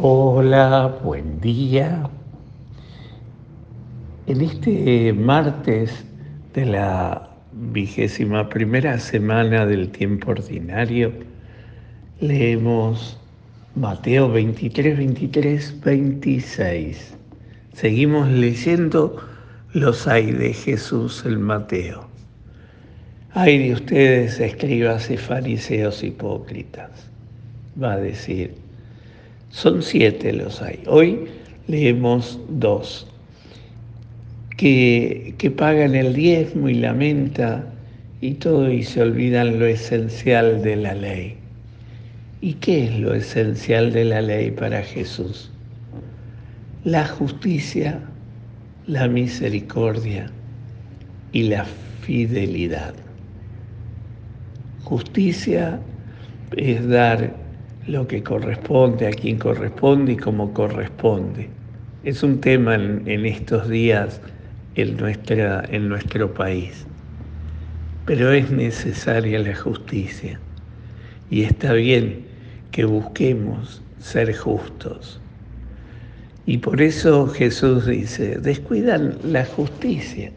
Hola, buen día. En este martes de la vigésima primera semana del tiempo ordinario, leemos Mateo 23, 23, 26. Seguimos leyendo los hay de Jesús el Mateo. Hay de ustedes, escribas y fariseos hipócritas, va a decir son siete los hay. Hoy leemos dos. Que, que pagan el diezmo y la menta y todo y se olvidan lo esencial de la ley. ¿Y qué es lo esencial de la ley para Jesús? La justicia, la misericordia y la fidelidad. Justicia es dar lo que corresponde, a quien corresponde y cómo corresponde. Es un tema en, estos días en, nuestra, en nuestro país, pero es necesaria la justicia y está bien que busquemos ser justos. Y por eso Jesús dice, descuidan la justicia,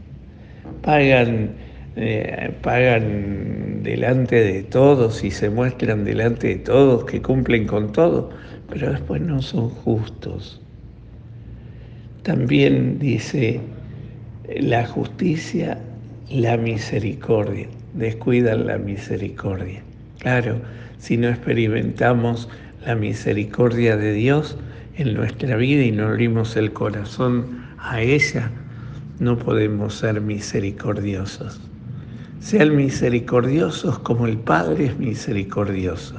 pagan eh, pagan delante de todos y se muestran delante de todos que cumplen con todo, pero después no son justos. También dice la justicia, la misericordia, descuidan la misericordia. Claro, si no experimentamos la misericordia de Dios en nuestra vida y no abrimos el corazón a ella, no podemos ser misericordiosos. Sean misericordiosos como el Padre es misericordioso.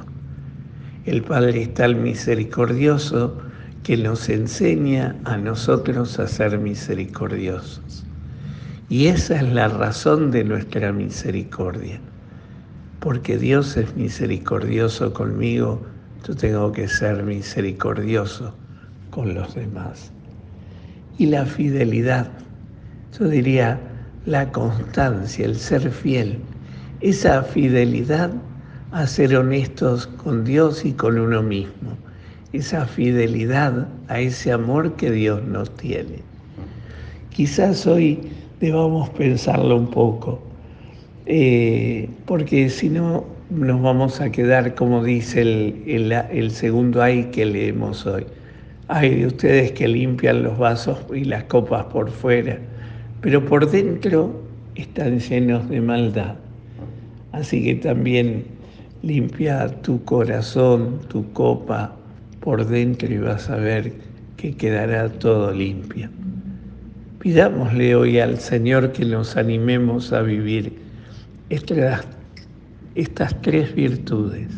El Padre es tal misericordioso que nos enseña a nosotros a ser misericordiosos. Y esa es la razón de nuestra misericordia. Porque Dios es misericordioso conmigo, yo tengo que ser misericordioso con los demás. Y la fidelidad, yo diría, la constancia, el ser fiel, esa fidelidad a ser honestos con Dios y con uno mismo, esa fidelidad a ese amor que Dios nos tiene. Quizás hoy debamos pensarlo un poco, eh, porque si no nos vamos a quedar como dice el, el segundo ay que leemos hoy. Hay de ustedes que limpian los vasos y las copas por fuera pero por dentro están llenos de maldad. Así que también limpia tu corazón, tu copa por dentro y vas a ver que quedará todo limpio. Pidámosle hoy al Señor que nos animemos a vivir estas, estas tres virtudes,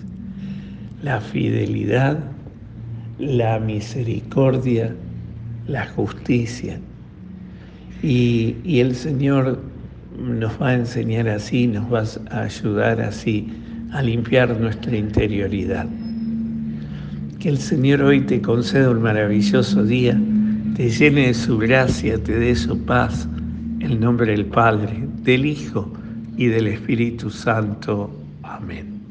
la fidelidad, la misericordia, la justicia y, el Señor nos va a enseñar así, nos va a ayudar así a limpiar nuestra interioridad. Que el Señor hoy te conceda un maravilloso día, te llene de su gracia, te dé su paz, en nombre del Padre, del Hijo y del Espíritu Santo. Amén.